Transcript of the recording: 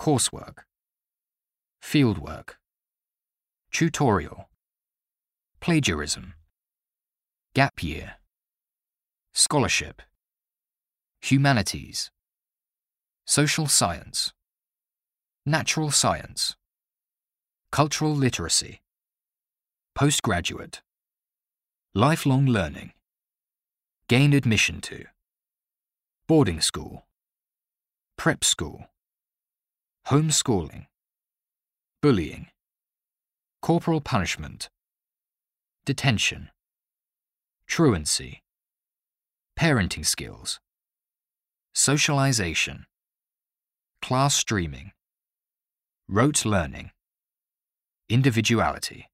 coursework, fieldwork, tutorial, plagiarism, gap year, scholarship, humanities, social science, natural science, cultural literacy, postgraduate, lifelong learning, gain admission to, boarding school, prep school, homeschooling, bullying, corporal punishment, detention, truancy, parenting skills, socialization, class streaming, rote learning, individuality.